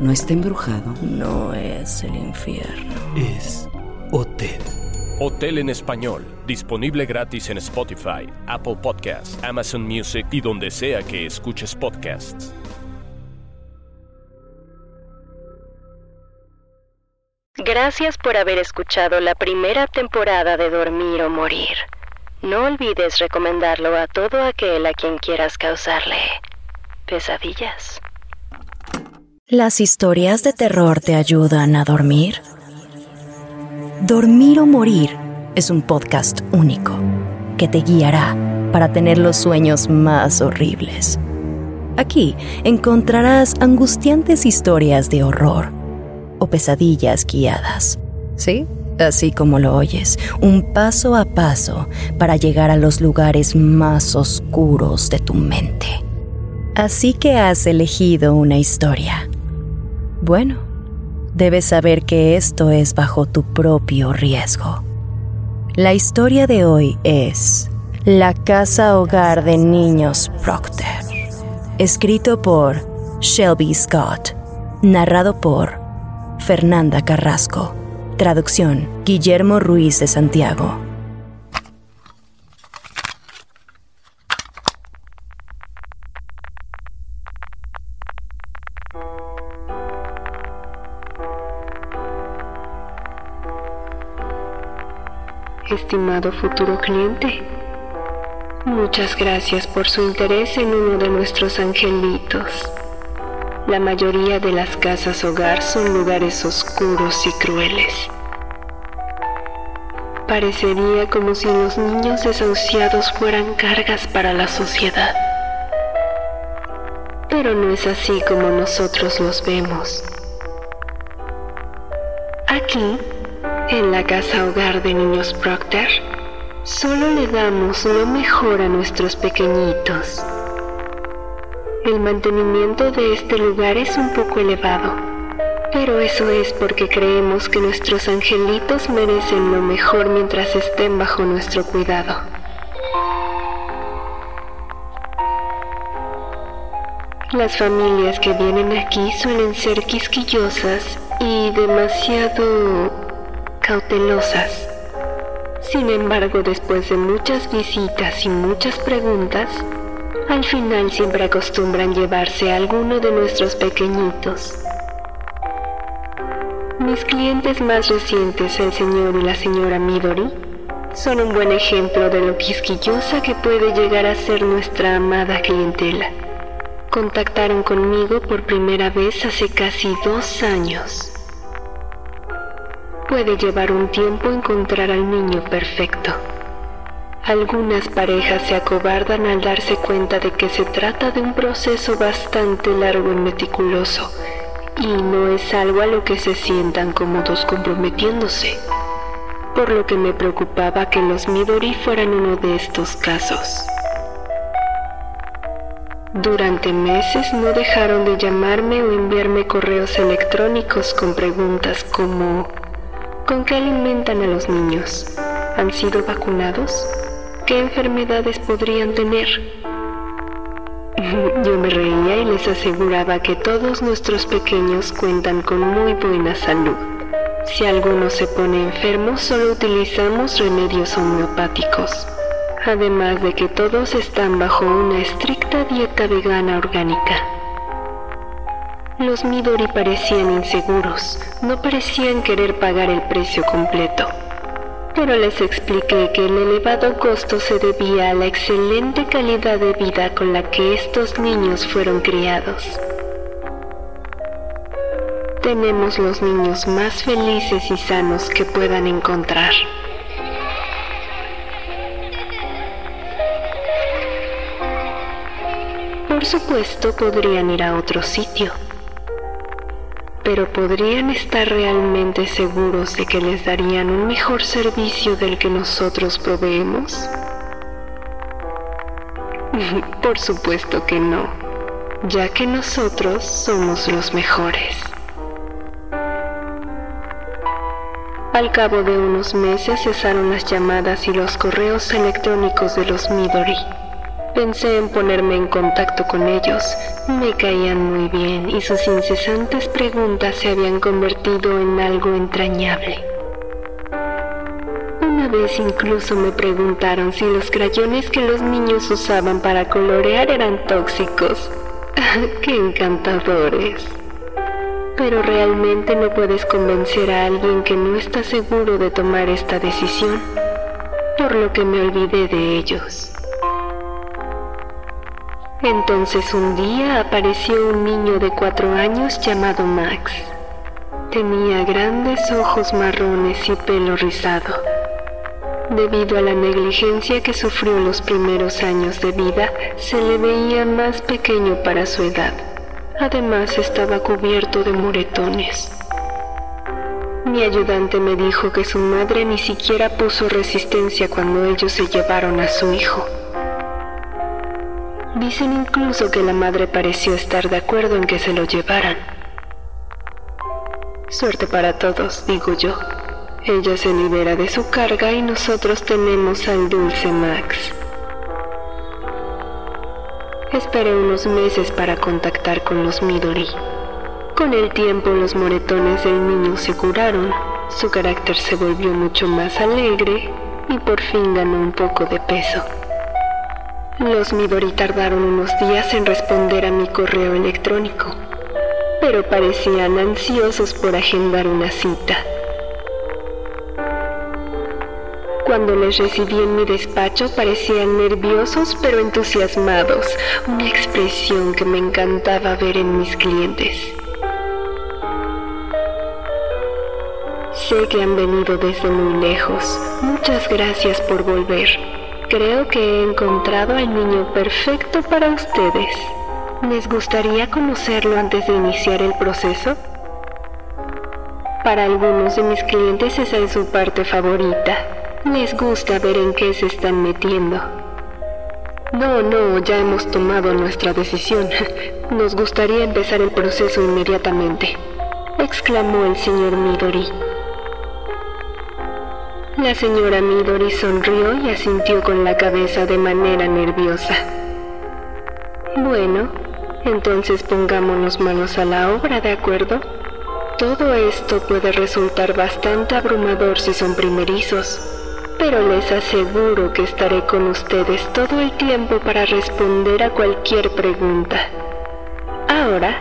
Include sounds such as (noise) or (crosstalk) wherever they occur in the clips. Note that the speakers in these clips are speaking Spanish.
No está embrujado. No es el infierno. Es Hotel. Hotel en español. Disponible gratis en Spotify, Apple Podcasts, Amazon Music y donde sea que escuches podcasts. Gracias por haber escuchado la primera temporada de Dormir o Morir. No olvides recomendarlo a todo aquel a quien quieras causarle pesadillas. ¿Las historias de terror te ayudan a dormir? Dormir o Morir es un podcast único que te guiará para tener los sueños más horribles. Aquí encontrarás angustiantes historias de horror o pesadillas guiadas. ¿Sí? Así como lo oyes, un paso a paso para llegar a los lugares más oscuros de tu mente. Así que has elegido una historia. Bueno, debes saber que esto es bajo tu propio riesgo. La historia de hoy es La Casa Hogar de Niños Proctor, escrito por Shelby Scott, narrado por Fernanda Carrasco, traducción Guillermo Ruiz de Santiago. Estimado futuro cliente, muchas gracias por su interés en uno de nuestros angelitos. La mayoría de las casas hogar son lugares oscuros y crueles. Parecería como si los niños desahuciados fueran cargas para la sociedad. Pero no es así como nosotros los vemos. Aquí en la casa hogar de niños Proctor, solo le damos lo mejor a nuestros pequeñitos. El mantenimiento de este lugar es un poco elevado, pero eso es porque creemos que nuestros angelitos merecen lo mejor mientras estén bajo nuestro cuidado. Las familias que vienen aquí suelen ser quisquillosas y demasiado cautelosas. Sin embargo, después de muchas visitas y muchas preguntas, al final siempre acostumbran llevarse a alguno de nuestros pequeñitos. Mis clientes más recientes, el señor y la señora Midori, son un buen ejemplo de lo quisquillosa que puede llegar a ser nuestra amada clientela. Contactaron conmigo por primera vez hace casi dos años. Puede llevar un tiempo encontrar al niño perfecto. Algunas parejas se acobardan al darse cuenta de que se trata de un proceso bastante largo y meticuloso, y no es algo a lo que se sientan cómodos comprometiéndose, por lo que me preocupaba que los Midori fueran uno de estos casos. Durante meses no dejaron de llamarme o enviarme correos electrónicos con preguntas como ¿Con qué alimentan a los niños? ¿Han sido vacunados? ¿Qué enfermedades podrían tener? (laughs) Yo me reía y les aseguraba que todos nuestros pequeños cuentan con muy buena salud. Si alguno se pone enfermo, solo utilizamos remedios homeopáticos. Además de que todos están bajo una estricta dieta vegana orgánica. Los Midori parecían inseguros, no parecían querer pagar el precio completo. Pero les expliqué que el elevado costo se debía a la excelente calidad de vida con la que estos niños fueron criados. Tenemos los niños más felices y sanos que puedan encontrar. Por supuesto, podrían ir a otro sitio pero ¿podrían estar realmente seguros de que les darían un mejor servicio del que nosotros proveemos? (laughs) Por supuesto que no, ya que nosotros somos los mejores. Al cabo de unos meses cesaron las llamadas y los correos electrónicos de los Midori. Pensé en ponerme en contacto con ellos. Me caían muy bien y sus incesantes preguntas se habían convertido en algo entrañable. Una vez incluso me preguntaron si los crayones que los niños usaban para colorear eran tóxicos. (laughs) ¡Qué encantadores! Pero realmente no puedes convencer a alguien que no está seguro de tomar esta decisión, por lo que me olvidé de ellos. Entonces un día apareció un niño de cuatro años llamado Max. Tenía grandes ojos marrones y pelo rizado. Debido a la negligencia que sufrió los primeros años de vida, se le veía más pequeño para su edad. Además estaba cubierto de moretones. Mi ayudante me dijo que su madre ni siquiera puso resistencia cuando ellos se llevaron a su hijo. Dicen incluso que la madre pareció estar de acuerdo en que se lo llevaran. Suerte para todos, digo yo. Ella se libera de su carga y nosotros tenemos al dulce Max. Esperé unos meses para contactar con los Midori. Con el tiempo los moretones del niño se curaron, su carácter se volvió mucho más alegre y por fin ganó un poco de peso. Los Midori tardaron unos días en responder a mi correo electrónico, pero parecían ansiosos por agendar una cita. Cuando les recibí en mi despacho parecían nerviosos pero entusiasmados, una expresión que me encantaba ver en mis clientes. Sé que han venido desde muy lejos. Muchas gracias por volver. Creo que he encontrado al niño perfecto para ustedes. ¿Les gustaría conocerlo antes de iniciar el proceso? Para algunos de mis clientes esa es su parte favorita. Les gusta ver en qué se están metiendo. No, no, ya hemos tomado nuestra decisión. (laughs) Nos gustaría empezar el proceso inmediatamente, exclamó el señor Midori. La señora Midori sonrió y asintió con la cabeza de manera nerviosa. Bueno, entonces pongámonos manos a la obra, ¿de acuerdo? Todo esto puede resultar bastante abrumador si son primerizos, pero les aseguro que estaré con ustedes todo el tiempo para responder a cualquier pregunta. Ahora,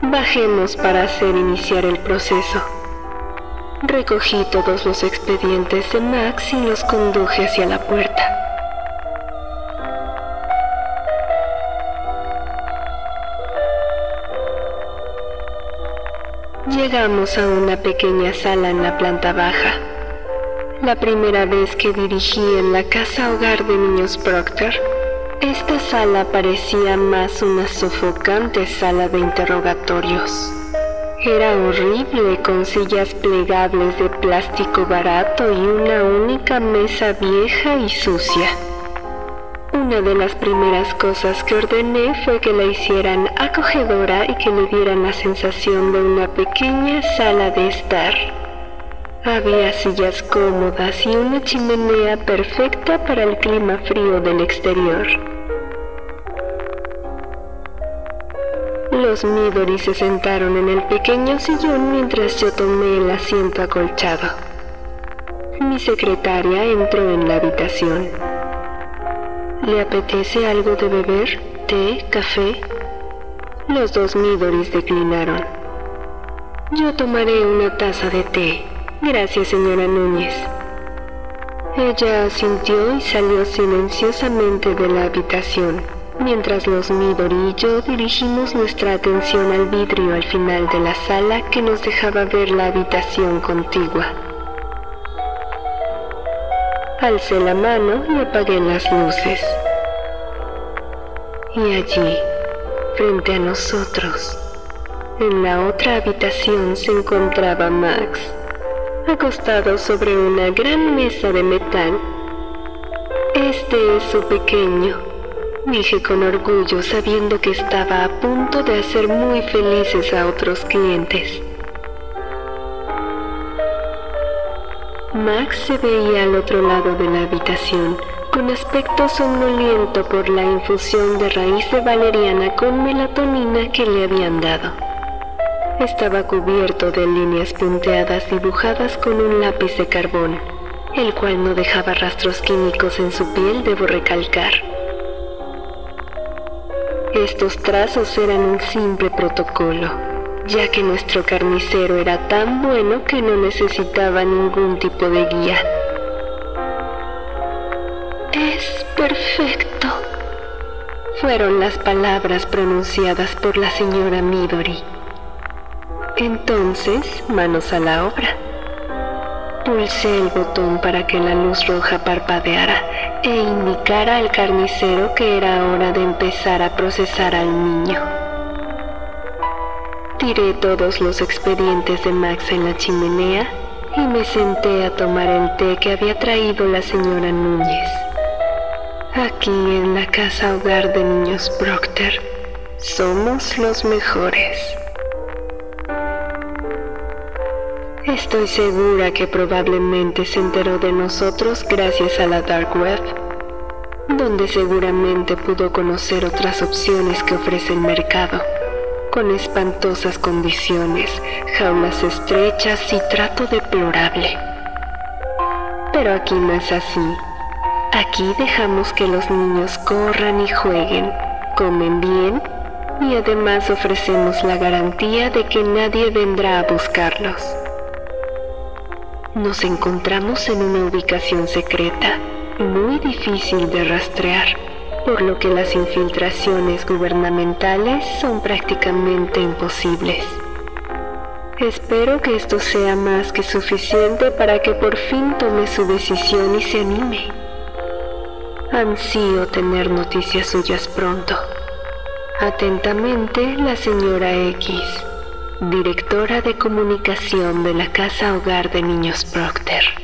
bajemos para hacer iniciar el proceso. Recogí todos los expedientes de Max y los conduje hacia la puerta. Llegamos a una pequeña sala en la planta baja. La primera vez que dirigí en la casa hogar de niños Proctor, esta sala parecía más una sofocante sala de interrogatorios. Era horrible con sillas plegables de plástico barato y una única mesa vieja y sucia. Una de las primeras cosas que ordené fue que la hicieran acogedora y que le dieran la sensación de una pequeña sala de estar. Había sillas cómodas y una chimenea perfecta para el clima frío del exterior. Los Midori se sentaron en el pequeño sillón mientras yo tomé el asiento acolchado. Mi secretaria entró en la habitación. ¿Le apetece algo de beber? ¿Té? ¿Café? Los dos Midoris declinaron. Yo tomaré una taza de té. Gracias, señora Núñez. Ella asintió y salió silenciosamente de la habitación, mientras los Midori y yo dirigimos nuestra atención al vidrio al final de la sala que nos dejaba ver la habitación contigua. Alcé la mano y apagué las luces. Y allí, frente a nosotros, En la otra habitación se encontraba Max, acostado sobre una gran mesa de metal. Este es su pequeño, dije con orgullo sabiendo que estaba a punto de hacer muy felices a otros clientes. Max se veía al otro lado de la habitación, con aspecto somnoliento por la infusión de raíz de valeriana con melatonina que le habían dado. Estaba cubierto de líneas punteadas dibujadas con un lápiz de carbón, el cual no dejaba rastros químicos en su piel, debo recalcar. Estos trazos eran un simple protocolo ya que nuestro carnicero era tan bueno que no necesitaba ningún tipo de guía. Es perfecto, fueron las palabras pronunciadas por la señora Midori. Entonces, manos a la obra. Pulsé el botón para que la luz roja parpadeara e indicara al carnicero que era hora de empezar a procesar al niño. Tiré todos los expedientes de Max en la chimenea y me senté a tomar el té que había traído la señora Núñez. Aquí en la casa hogar de niños Procter somos los mejores. Estoy segura que probablemente se enteró de nosotros gracias a la Dark Web, donde seguramente pudo conocer otras opciones que ofrece el mercado con espantosas condiciones, jaulas estrechas y trato deplorable. Pero aquí no es así. Aquí dejamos que los niños corran y jueguen, comen bien y además ofrecemos la garantía de que nadie vendrá a buscarlos. Nos encontramos en una ubicación secreta, muy difícil de rastrear por lo que las infiltraciones gubernamentales son prácticamente imposibles. Espero que esto sea más que suficiente para que por fin tome su decisión y se anime. Ansío tener noticias suyas pronto. Atentamente, la señora X, directora de comunicación de la Casa Hogar de Niños Procter.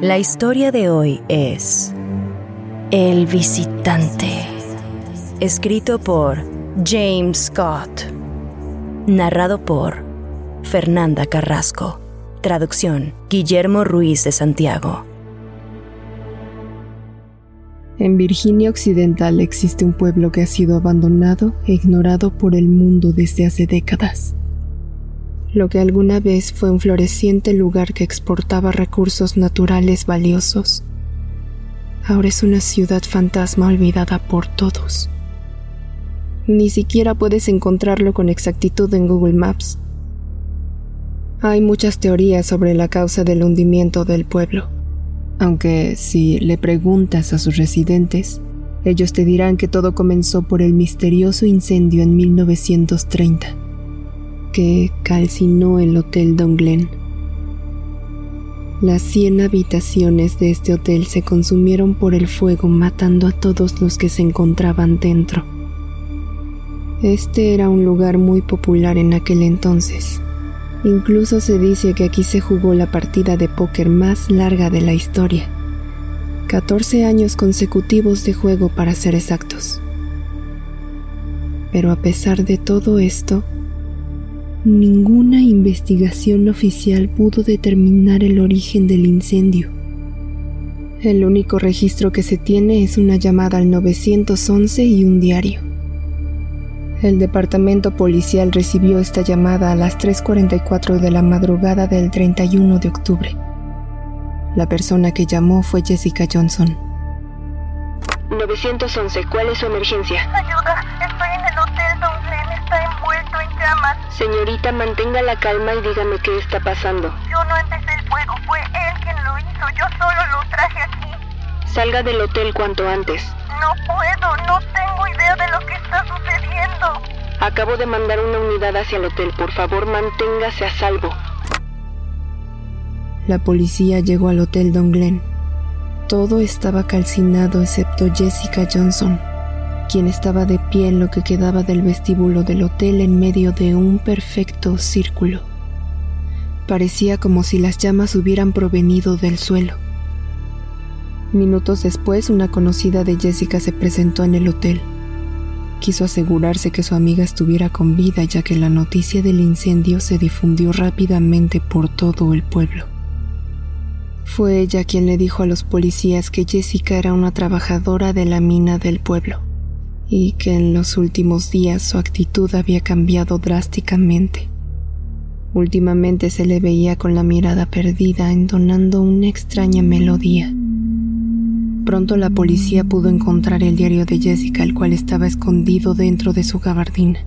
La historia de hoy es El visitante, escrito por James Scott, narrado por Fernanda Carrasco, traducción Guillermo Ruiz de Santiago. En Virginia Occidental existe un pueblo que ha sido abandonado e ignorado por el mundo desde hace décadas lo que alguna vez fue un floreciente lugar que exportaba recursos naturales valiosos. Ahora es una ciudad fantasma olvidada por todos. Ni siquiera puedes encontrarlo con exactitud en Google Maps. Hay muchas teorías sobre la causa del hundimiento del pueblo, aunque si le preguntas a sus residentes, ellos te dirán que todo comenzó por el misterioso incendio en 1930 que calcinó el Hotel Don Glen. Las 100 habitaciones de este hotel se consumieron por el fuego matando a todos los que se encontraban dentro. Este era un lugar muy popular en aquel entonces. Incluso se dice que aquí se jugó la partida de póker más larga de la historia. 14 años consecutivos de juego para ser exactos. Pero a pesar de todo esto, ninguna investigación oficial pudo determinar el origen del incendio. El único registro que se tiene es una llamada al 911 y un diario. El departamento policial recibió esta llamada a las 3.44 de la madrugada del 31 de octubre. La persona que llamó fue Jessica Johnson. 911, ¿cuál es su emergencia? Ayuda, estoy en el hotel Señorita, mantenga la calma y dígame qué está pasando. Yo no empecé el fuego, fue él quien lo hizo, yo solo lo traje aquí. Salga del hotel cuanto antes. No puedo, no tengo idea de lo que está sucediendo. Acabo de mandar una unidad hacia el hotel, por favor manténgase a salvo. La policía llegó al hotel Don Glenn. Todo estaba calcinado excepto Jessica Johnson, quien estaba de pie en lo que quedaba del vestíbulo del hotel en medio de un perfecto círculo. Parecía como si las llamas hubieran provenido del suelo. Minutos después, una conocida de Jessica se presentó en el hotel. Quiso asegurarse que su amiga estuviera con vida ya que la noticia del incendio se difundió rápidamente por todo el pueblo. Fue ella quien le dijo a los policías que Jessica era una trabajadora de la mina del pueblo y que en los últimos días su actitud había cambiado drásticamente. Últimamente se le veía con la mirada perdida entonando una extraña melodía. Pronto la policía pudo encontrar el diario de Jessica, el cual estaba escondido dentro de su gabardina.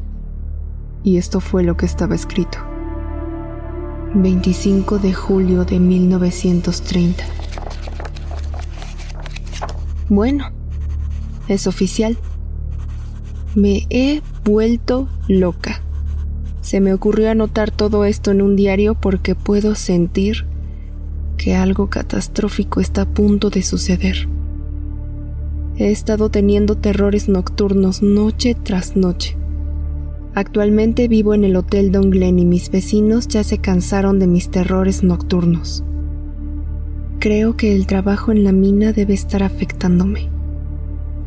Y esto fue lo que estaba escrito. 25 de julio de 1930. Bueno, es oficial. Me he vuelto loca. Se me ocurrió anotar todo esto en un diario porque puedo sentir que algo catastrófico está a punto de suceder. He estado teniendo terrores nocturnos noche tras noche. Actualmente vivo en el Hotel Don Glen y mis vecinos ya se cansaron de mis terrores nocturnos. Creo que el trabajo en la mina debe estar afectándome.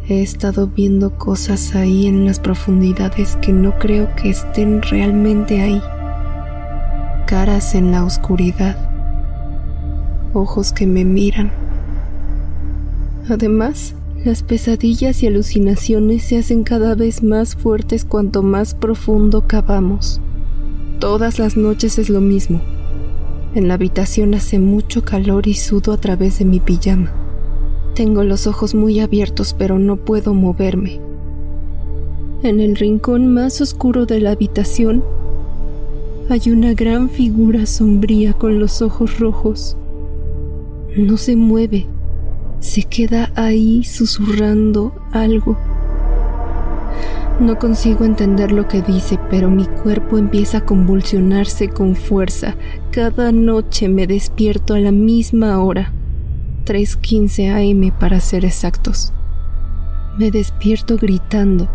He estado viendo cosas ahí en las profundidades que no creo que estén realmente ahí. Caras en la oscuridad. Ojos que me miran. Además, las pesadillas y alucinaciones se hacen cada vez más fuertes cuanto más profundo cavamos. Todas las noches es lo mismo. En la habitación hace mucho calor y sudo a través de mi pijama. Tengo los ojos muy abiertos pero no puedo moverme. En el rincón más oscuro de la habitación hay una gran figura sombría con los ojos rojos. No se mueve se queda ahí susurrando algo. No consigo entender lo que dice, pero mi cuerpo empieza a convulsionarse con fuerza. Cada noche me despierto a la misma hora, 3.15 am para ser exactos. Me despierto gritando.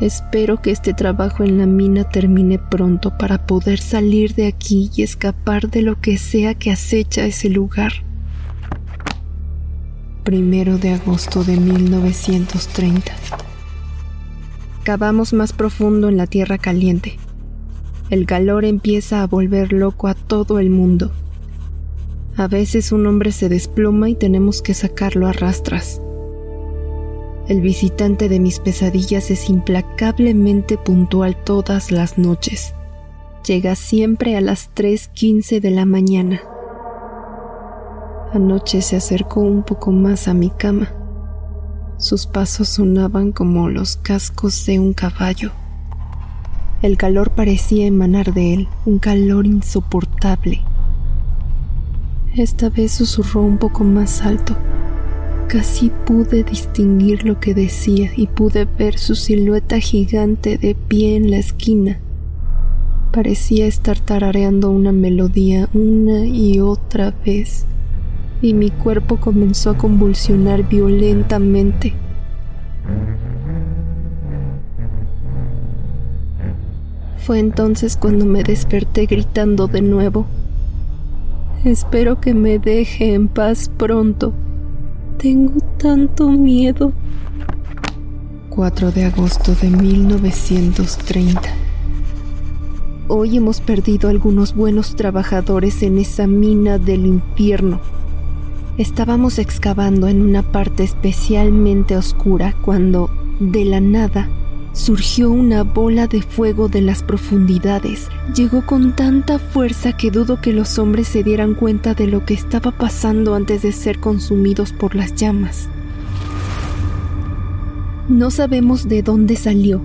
Espero que este trabajo en la mina termine pronto para poder salir de aquí y escapar de lo que sea que acecha ese lugar primero de agosto de 1930. Cavamos más profundo en la tierra caliente. El calor empieza a volver loco a todo el mundo. A veces un hombre se desploma y tenemos que sacarlo a rastras. El visitante de mis pesadillas es implacablemente puntual todas las noches. Llega siempre a las 3.15 de la mañana. Anoche se acercó un poco más a mi cama. Sus pasos sonaban como los cascos de un caballo. El calor parecía emanar de él, un calor insoportable. Esta vez susurró un poco más alto. Casi pude distinguir lo que decía y pude ver su silueta gigante de pie en la esquina. Parecía estar tarareando una melodía una y otra vez y mi cuerpo comenzó a convulsionar violentamente. Fue entonces cuando me desperté gritando de nuevo. Espero que me deje en paz pronto. Tengo tanto miedo. 4 de agosto de 1930. Hoy hemos perdido algunos buenos trabajadores en esa mina del infierno. Estábamos excavando en una parte especialmente oscura cuando, de la nada, surgió una bola de fuego de las profundidades. Llegó con tanta fuerza que dudo que los hombres se dieran cuenta de lo que estaba pasando antes de ser consumidos por las llamas. No sabemos de dónde salió,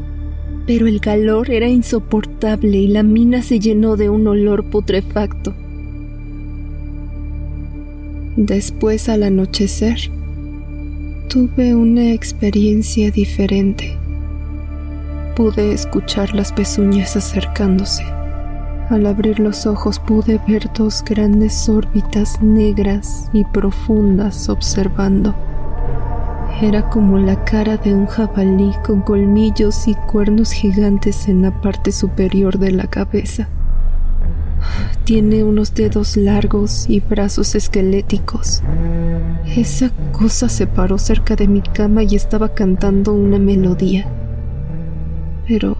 pero el calor era insoportable y la mina se llenó de un olor putrefacto. Después, al anochecer, tuve una experiencia diferente pude escuchar las pezuñas acercándose. Al abrir los ojos pude ver dos grandes órbitas negras y profundas observando. Era como la cara de un jabalí con colmillos y cuernos gigantes en la parte superior de la cabeza. Tiene unos dedos largos y brazos esqueléticos. Esa cosa se paró cerca de mi cama y estaba cantando una melodía pero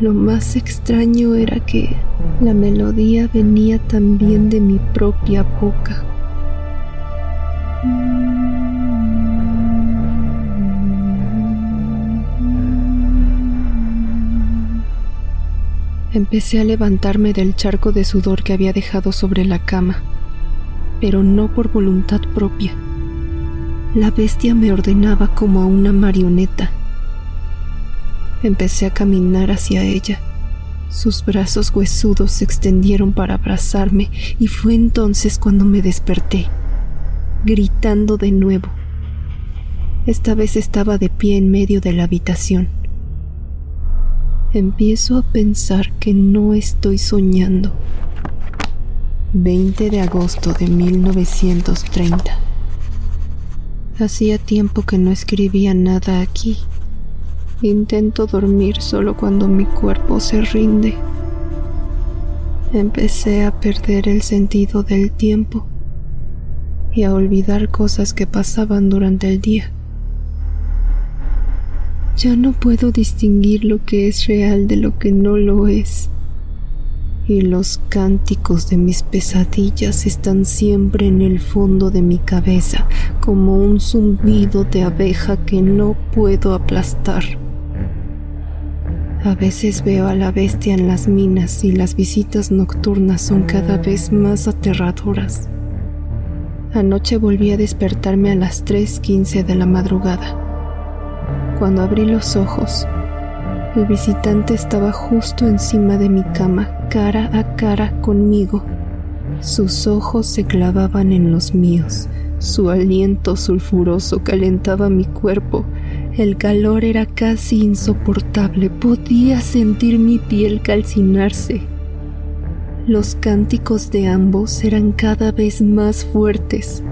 lo más extraño era que la melodía venía también de mi propia boca. Empecé a levantarme del charco de sudor que había dejado sobre la cama, pero no por voluntad propia. La bestia me ordenaba como a una marioneta Empecé a caminar hacia ella. Sus brazos huesudos se extendieron para abrazarme y fue entonces cuando me desperté, gritando de nuevo. Esta vez estaba de pie en medio de la habitación. Empiezo a pensar que no estoy soñando. 20 de agosto de 1930. Hacía tiempo que no escribía nada aquí. Intento dormir solo cuando mi cuerpo se rinde. Empecé a perder el sentido del tiempo y a olvidar cosas que pasaban durante el día. Ya no puedo distinguir lo que es real de lo que no lo es. Y los cánticos de mis pesadillas están siempre en el fondo de mi cabeza como un zumbido de abeja que no puedo aplastar. A veces veo a la bestia en las minas y las visitas nocturnas son cada vez más aterradoras. Anoche volví a despertarme a las 3.15 de la madrugada. Cuando abrí los ojos, el visitante estaba justo encima de mi cama, cara a cara conmigo. Sus ojos se clavaban en los míos, su aliento sulfuroso calentaba mi cuerpo el calor era casi insoportable, podía sentir mi piel calcinarse. Los cánticos de ambos eran cada vez más fuertes.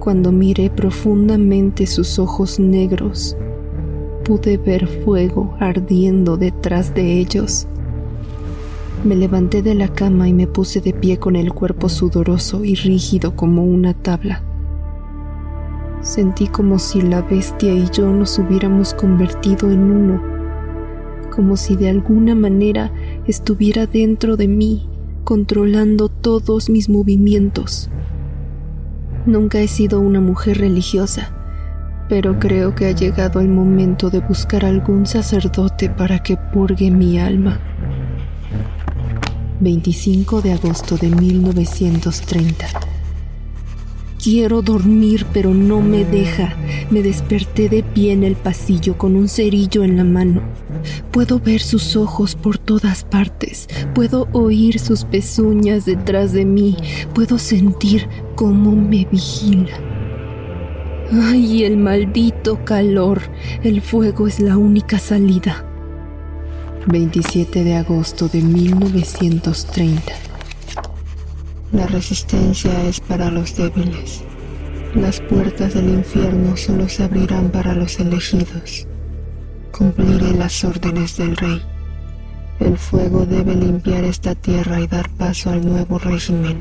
Cuando miré profundamente sus ojos negros, pude ver fuego ardiendo detrás de ellos. Me levanté de la cama y me puse de pie con el cuerpo sudoroso y rígido como una tabla. Sentí como si la bestia y yo nos hubiéramos convertido en uno, como si de alguna manera estuviera dentro de mí, controlando todos mis movimientos. Nunca he sido una mujer religiosa, pero creo que ha llegado el momento de buscar algún sacerdote para que purgue mi alma. 25 de agosto de 1930 Quiero dormir, pero no me deja. Me desperté de pie en el pasillo con un cerillo en la mano. Puedo ver sus ojos por todas partes. Puedo oír sus pezuñas detrás de mí. Puedo sentir cómo me vigila. ¡Ay, el maldito calor! El fuego es la única salida. 27 de agosto de 1930 la resistencia es para los débiles. Las puertas del infierno solo se abrirán para los elegidos. Cumpliré las órdenes del rey. El fuego debe limpiar esta tierra y dar paso al nuevo régimen.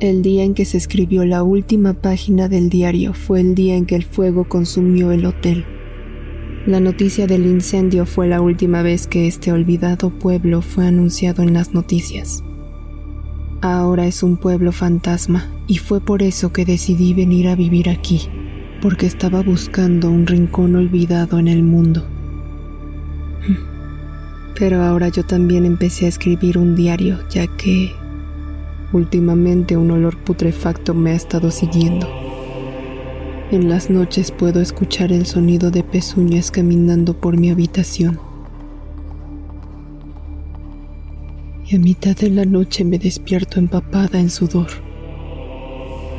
El día en que se escribió la última página del diario fue el día en que el fuego consumió el hotel. La noticia del incendio fue la última vez que este olvidado pueblo fue anunciado en las noticias. Ahora es un pueblo fantasma y fue por eso que decidí venir a vivir aquí, porque estaba buscando un rincón olvidado en el mundo. (laughs) Pero ahora yo también empecé a escribir un diario, ya que últimamente un olor putrefacto me ha estado siguiendo. En las noches puedo escuchar el sonido de pezuñas caminando por mi habitación. Y a mitad de la noche me despierto empapada en sudor.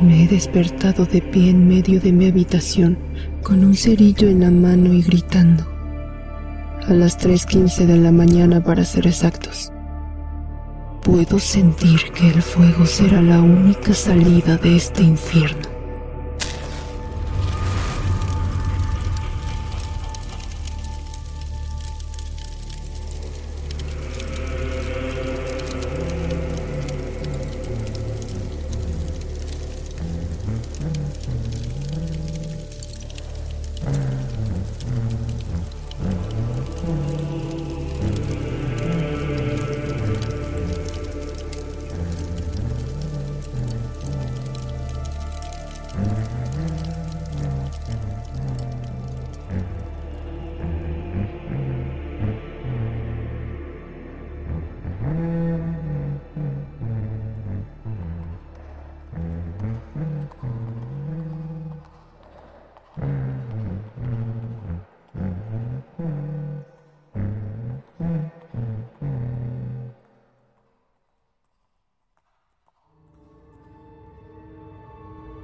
Me he despertado de pie en medio de mi habitación, con un cerillo en la mano y gritando a las 3.15 de la mañana para ser exactos. Puedo sentir que el fuego será la única salida de este infierno.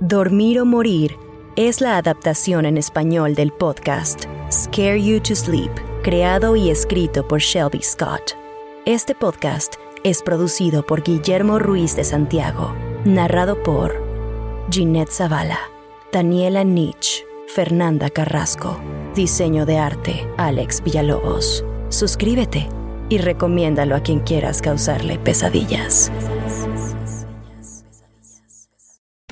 Dormir o Morir es la adaptación en español del podcast Scare You to Sleep, creado y escrito por Shelby Scott. Este podcast es producido por Guillermo Ruiz de Santiago, narrado por Ginette Zavala, Daniela Nietzsche, Fernanda Carrasco, diseño de arte Alex Villalobos. Suscríbete y recomiéndalo a quien quieras causarle pesadillas.